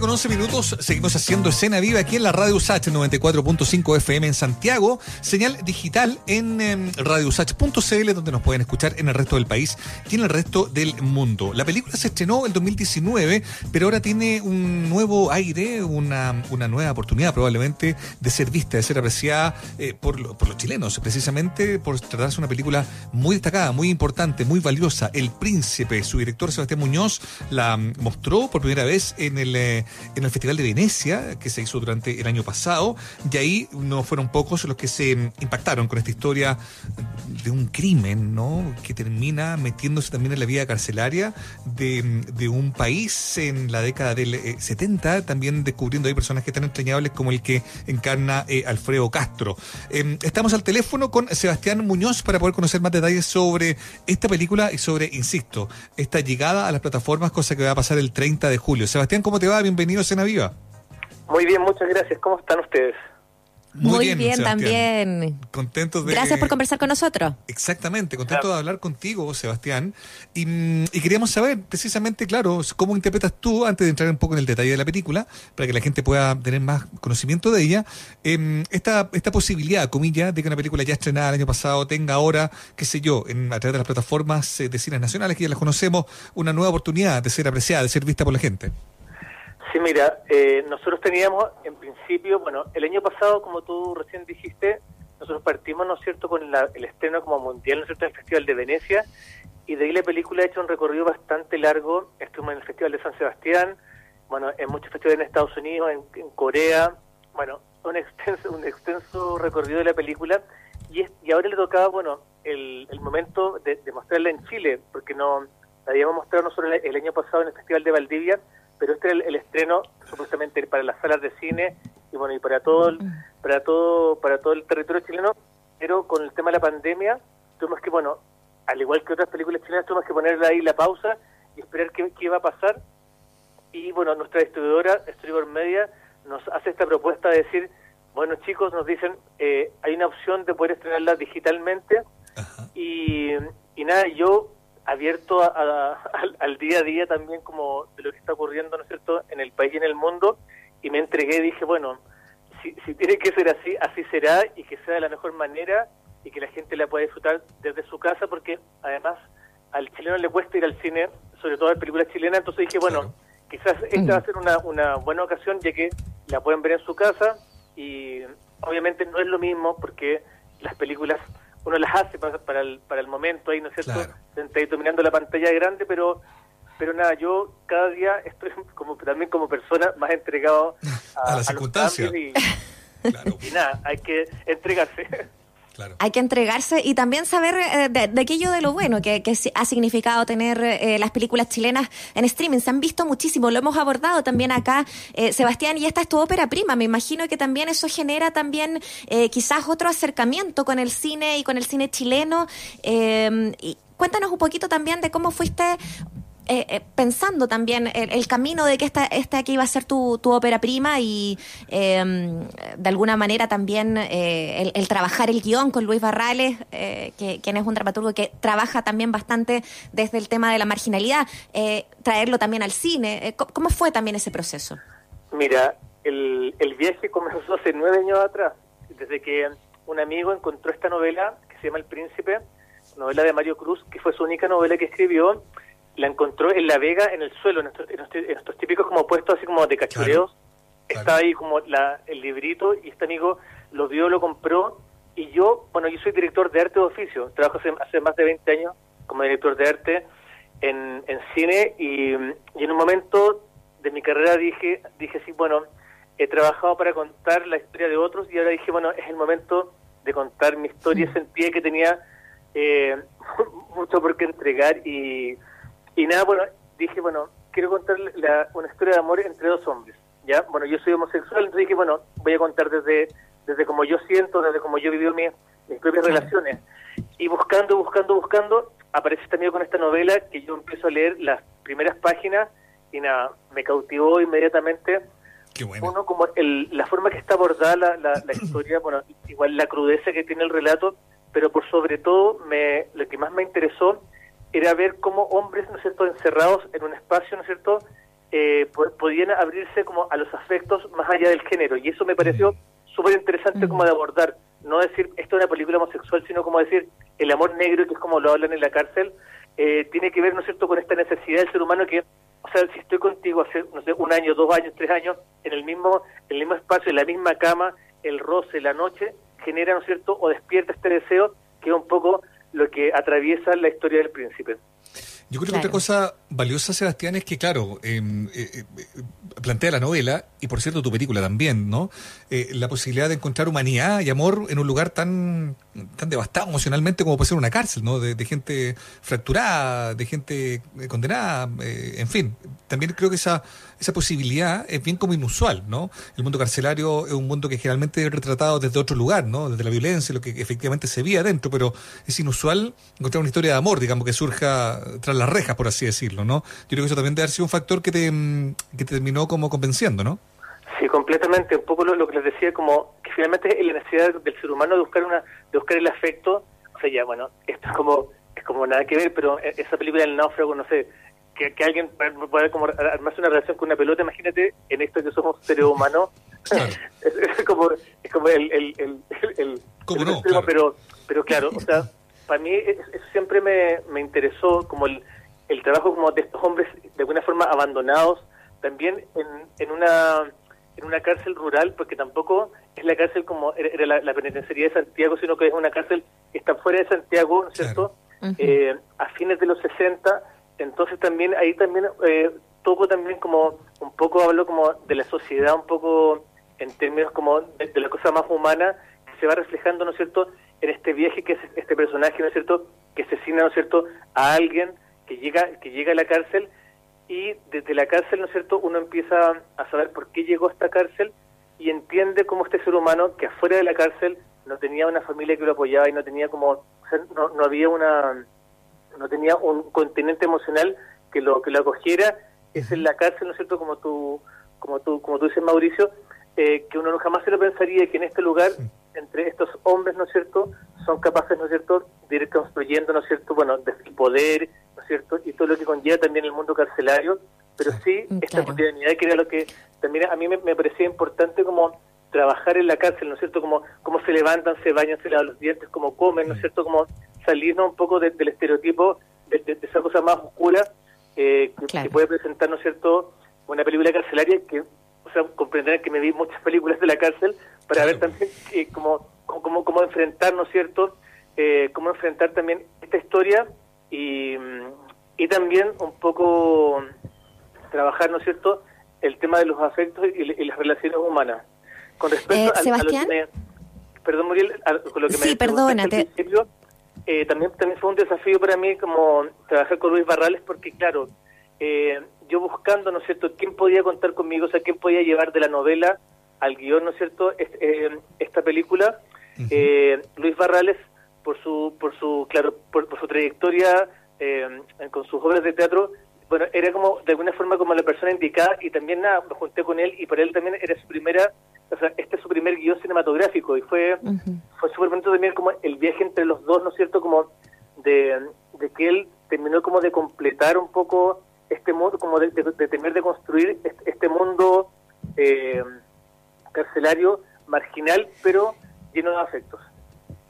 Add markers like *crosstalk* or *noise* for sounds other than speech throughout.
con 11 minutos. Seguimos haciendo escena viva aquí en la Radio USACH 94.5 FM en Santiago. Señal digital en eh, radiousach.cl donde nos pueden escuchar en el resto del país y en el resto del mundo. La película se estrenó en 2019, pero ahora tiene un nuevo aire, una, una nueva oportunidad probablemente de ser vista, de ser apreciada eh, por, por los chilenos, precisamente por tratarse de una película muy destacada, muy importante, muy valiosa. El Príncipe, su director Sebastián Muñoz la mm, mostró por primera vez en el, eh, en el Festival de Venecia, que se hizo durante el año pasado, y ahí no fueron pocos los que se impactaron con esta historia de un crimen, ¿no? Que termina metiéndose también en la vida carcelaria de, de un país en la década del eh, 70, también descubriendo ahí personajes tan entrañables como el que encarna eh, Alfredo Castro. Eh, estamos al teléfono con Sebastián Muñoz para poder conocer más detalles sobre esta película y sobre, insisto, esta llegada a las plataformas, cosa que va a pasar el 30 de julio. Sebastián, ¿cómo te va? Bienvenido a Cena Viva. Muy bien, muchas gracias. ¿Cómo están ustedes? Muy, bien, Sebastián. también. Contentos de... Gracias por conversar con nosotros. Exactamente, contento Claro. de hablar contigo, Sebastián. Y, mm, y queríamos saber precisamente, claro, cómo interpretas tú, antes de entrar un poco en el detalle de la película, para que la gente pueda tener más conocimiento de ella, em, esta, esta posibilidad, comillas, de que una película ya estrenada el año pasado tenga ahora, qué sé yo, en, a través de las plataformas eh, de cines nacionales, que ya las conocemos, una nueva oportunidad de ser apreciada, de ser vista por la gente. Sí, mira, eh, nosotros teníamos en principio, bueno, el año pasado, como tú recién dijiste, nosotros partimos, ¿no es cierto?, con la- el estreno como mundial, ¿no es cierto?, del Festival de Venecia, y de ahí la película ha hecho un recorrido bastante largo, estuvimos en el Festival de San Sebastián, bueno, en muchos festivales en Estados Unidos, en, Corea, bueno, un extenso, un extenso recorrido de la película, y, es- y ahora le tocaba, bueno, el, momento de, de mostrarla en Chile, porque no la habíamos mostrado nosotros el, el año pasado en el Festival de Valdivia, pero este era el, el estreno supuestamente para las salas de cine y bueno y para todo el, para todo para todo el territorio chileno pero con el tema de la pandemia tuvimos que bueno al igual que otras películas chilenas tuvimos que ponerle ahí la pausa y esperar qué, qué iba a pasar y bueno nuestra distribuidora Storyboard Media nos hace esta propuesta de decir bueno chicos nos dicen eh, hay una opción de poder estrenarla digitalmente Ajá. y, y nada, yo abierto a- a- al, al día a día también como de lo que está ocurriendo, ¿no es cierto?, en el país y en el mundo, y me entregué dije, bueno, si, si tiene que ser así, así será, y que sea de la mejor manera, y que la gente la pueda disfrutar desde su casa, porque además al chileno le cuesta ir al cine, sobre todo a películas chilenas, entonces dije, bueno, Claro. quizás esta va a ser una, una buena ocasión, ya que la pueden ver en su casa, y obviamente no es lo mismo, porque las películas uno las hace para, para, el, para el momento ahí, ¿no es cierto? Claro. La pantalla grande, pero pero nada, yo cada día estoy *laughs* como también como persona más entregado *laughs* a, A las circunstancias. *laughs* Claro, y nada, hay que entregarse. Hay que entregarse y también saber eh, de, de aquello de lo bueno que, ha significado tener eh, las películas chilenas en streaming. Se han visto muchísimo, lo hemos abordado también acá, eh, Sebastián, y esta es tu ópera prima. Me imagino que también eso genera también eh, quizás otro acercamiento con el cine y con el cine chileno. Y cuéntanos un poquito también de cómo fuiste eh, eh, pensando también el, el camino de que esta, esta aquí iba a ser tu, tu ópera prima y eh, de alguna manera también eh, el, el trabajar el guion con Luis Barrales, eh, que, quien es un dramaturgo que trabaja también bastante desde el tema de la marginalidad, traerlo también al cine. Eh, ¿cómo, cómo fue también ese proceso? Mira, el, el viaje *laughs* comenzó hace nueve años atrás, desde que un amigo encontró esta novela que se llama El Príncipe, novela de Mario Cruz, que fue su única novela que escribió, la encontró en La Vega, en el suelo, en estos, en estos- en estos típicos como puestos así como de cachureos. Claro. Estaba ahí como la, el librito y este amigo lo vio, lo compró y yo, bueno, yo soy director de arte de oficio, trabajo hace, hace más de 20 años como director de arte en, en cine y, y en un momento de mi carrera dije, dije sí, bueno, he trabajado para contar la historia de otros y ahora dije, bueno, es el momento de contar mi historia, sentía que tenía eh, *laughs* mucho por qué entregar y, y nada, bueno, dije, bueno, quiero contar la- una historia de amor entre dos hombres, ¿ya? Bueno, yo soy homosexual, entonces dije, bueno, voy a contar desde, desde como yo siento, desde como yo he vivido mis, mis propias relaciones. Y buscando, buscando, buscando, aparece este amigo con esta novela que yo empiezo a leer las primeras páginas y nada, me cautivó inmediatamente Qué bueno. uno como el, la forma que está abordada la, la, la historia, bueno, igual la crudeza que tiene el relato, pero por sobre todo me, lo que más me interesó era ver cómo hombres, ¿no es cierto?, encerrados en un espacio, ¿no es cierto?, eh, podían abrirse como a los afectos más allá del género. Y eso me pareció súper interesante como de abordar. No decir esto es una película homosexual, sino como decir el amor negro, que es como lo hablan en la cárcel, eh, tiene que ver, ¿no es cierto?, con esta necesidad del ser humano que, o sea, si estoy contigo hace, no sé, un año, dos años, tres años, en el mismo, en el mismo espacio, en la misma cama, el roce, la noche, genera, ¿no es cierto?, o despierta este deseo que es un poco lo que atraviesa la historia del príncipe. Yo creo que otra cosa valiosa, Sebastián, es que, claro, em, eh, eh, plantea la novela, y por cierto tu película también, ¿no? Eh, la posibilidad de encontrar humanidad y amor en un lugar tan, tan devastado emocionalmente como puede ser una cárcel, ¿no? De, gente fracturada, de gente condenada, en fin. También creo que esa, esa posibilidad es bien como inusual, ¿no? El mundo carcelario es un mundo que generalmente es retratado desde otro lugar, ¿no? Desde la violencia, lo que efectivamente se veía adentro, pero es inusual encontrar una historia de amor, digamos, que surja tras las rejas, por así decirlo, ¿no? Yo creo que eso también debe haber sido un factor que te, mm, que te terminó como convenciendo, ¿no? Sí, completamente. Un poco lo, que les decía, como que finalmente la necesidad del ser humano de buscar una de buscar el afecto. O sea, ya, bueno, esto es como es como nada que ver, pero e, esa película del náufrago, no sé, que, que alguien pueda como armarse una relación con una pelota, imagínate en esto que somos seres humanos. *laughs* es, como, es como el... el, el, el, no? Pero, pero claro, o sea, *laughs* para mí eso siempre me, me interesó como el, el trabajo como de estos hombres de alguna forma abandonados, también en, en una en una cárcel rural, porque tampoco es la cárcel como era la, penitenciaría de Santiago, sino que es una cárcel que está fuera de Santiago, ¿no es cierto? eh, a fines de los 60 entonces también ahí también eh, toco también como un poco hablo como de la sociedad un poco en términos como de, la cosa más humana que se va reflejando no es cierto en este viaje que es este personaje no es cierto que asesina no es cierto a alguien que llega que llega a la cárcel y desde la cárcel no es cierto uno empieza a saber por qué llegó a esta cárcel y entiende cómo este ser humano que afuera de la cárcel no tenía una familia que lo apoyaba y no tenía como o sea, no, no había una no tenía un continente emocional que lo que lo acogiera. Es en la cárcel no es cierto como tú como tú como tú dices Mauricio eh, que uno jamás se lo pensaría que en este lugar entre estos hombres no es cierto son capaces no es cierto de ir construyendo no es cierto bueno de poder no es cierto y todo lo que conlleva también el mundo carcelario pero sí mm, esta cotidianidad que era lo que también a mí me, parecía importante como trabajar en la cárcel, ¿no es cierto? Como cómo se levantan, se bañan, se lavan los dientes, cómo comen, ¿no es cierto? Como salirnos un poco del estereotipo, de, esa cosa más oscura eh, que, puede presentar, ¿no es cierto?, una película carcelaria que, o sea, comprenderán que me vi muchas películas de la cárcel para ver también eh, cómo, cómo, cómo enfrentar, ¿no es cierto?, eh, cómo enfrentar también esta historia y, y también un poco trabajar, ¿no es cierto?, el tema de los afectos y, las relaciones humanas. Con respecto a, lo que me... Perdón, Muriel, con lo que sí, perdónate. Eh, también, también fue un desafío para mí como trabajar con Luis Barrales porque, claro, eh, yo buscando, ¿no es cierto?, quién podía contar conmigo, o sea, quién podía llevar de la novela al guion, ¿no es cierto?, eh, esta película. Luis Barrales, por su, por su claro, por, su trayectoria con sus obras de teatro, bueno, era como, de alguna forma, como la persona indicada y también nada, me junté con él y para él también era su primera o sea, este es su primer guion cinematográfico y fue fue súper bonito también como el viaje entre los dos, ¿no es cierto? Como de, que él terminó como de completar un poco este mundo, como de, de, tener de construir este, este mundo eh, carcelario marginal, pero lleno de afectos.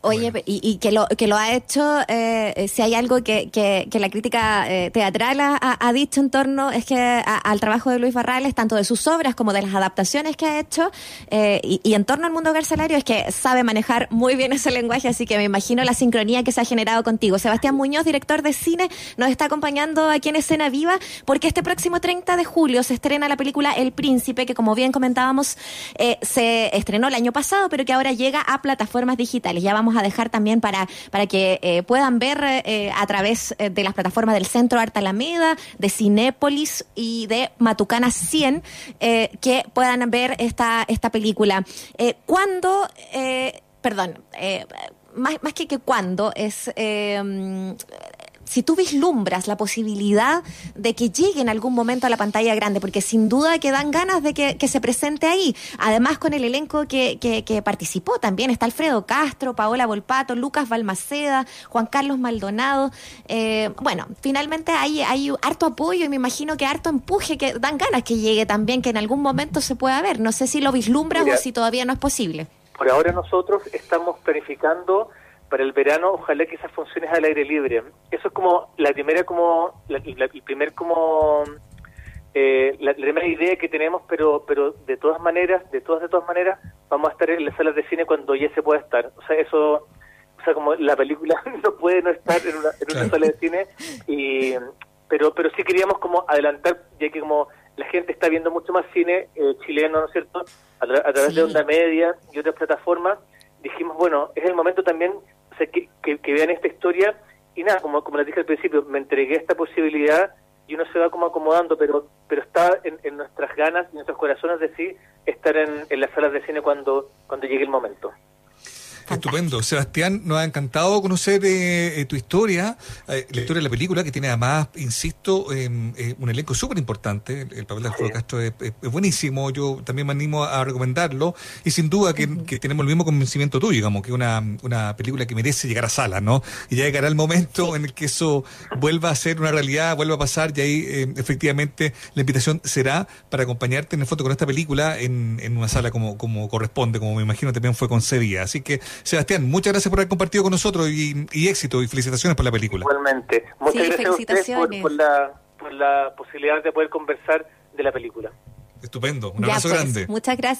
Oye, y, que lo que lo ha hecho, eh, si hay algo que, que, la crítica eh, teatral ha, dicho en torno es que al trabajo de Luis Barrales, tanto de sus obras como de las adaptaciones que ha hecho, eh, y, en torno al mundo carcelario, es que sabe manejar muy bien ese lenguaje, así que me imagino la sincronía que se ha generado contigo. Sebastián Muñoz, director de cine, nos está acompañando aquí en Escena Viva, porque este próximo 30 de julio se estrena la película El Príncipe, que como bien comentábamos, se estrenó el año pasado, pero que ahora llega a plataformas digitales. Ya vamos a dejar también para, para que eh, puedan ver eh, a través eh, de las plataformas del Centro Arte Alameda, de Cinépolis y de Matucana 100, que puedan ver esta, esta película. ¿Cuándo, perdón, más, más que que cuándo, es si tú vislumbras la posibilidad de que llegue en algún momento a la pantalla grande, porque sin duda que dan ganas de que, se presente ahí. Además, con el elenco que, que, participó también está Alfredo Castro, Paola Volpato, Lucas Balmaceda, Juan Carlos Maldonado. Eh, bueno, finalmente hay, hay harto apoyo y me imagino que harto empuje, que dan ganas que llegue también, que en algún momento se pueda ver. No sé si lo vislumbras o si todavía no es posible. Por ahora nosotros estamos planificando para el verano, ojalá que esas funciones al aire libre. Eso es como la primera, como la, el primer como eh, la, primera idea que tenemos, pero pero de todas maneras, de todas de todas maneras, vamos a estar en las salas de cine cuando ya se pueda estar. O sea, eso, o sea, como la película *laughs* no puede no estar en una, en una sala de cine y pero pero sí queríamos como adelantar ya que como la gente está viendo mucho más cine eh, chileno, ¿no es cierto? A, través de Onda Media y otras plataformas, dijimos, bueno, es el momento también que, vean esta historia y nada, como, como les dije al principio, me entregué esta posibilidad y uno se va como acomodando, pero pero está en, en nuestras ganas y en nuestros corazones de sí estar en, en las salas de cine cuando, cuando llegue el momento. Estupendo. Sebastián, nos ha encantado conocer eh, eh, tu historia, eh, la historia de la película, que tiene además, insisto, em, un elenco súper importante. El, papel de Alfredo Castro es, buenísimo. Yo también me animo a recomendarlo. Y sin duda que, tenemos el mismo convencimiento tuyo, digamos, que una, una película que merece llegar a sala, ¿no? Y ya llegará el momento en el que eso vuelva a ser una realidad, vuelva a pasar, y ahí em, efectivamente la invitación será para acompañarte en el foto con esta película en, en una sala como, como corresponde, como me imagino también fue concebida. Así que Sebastián, muchas gracias por haber compartido con nosotros y, éxito y felicitaciones por la película. Igualmente. Muchas gracias a ustedes por, la, por la posibilidad de poder conversar de la película. Estupendo. Un abrazo pues, grande. Muchas gracias.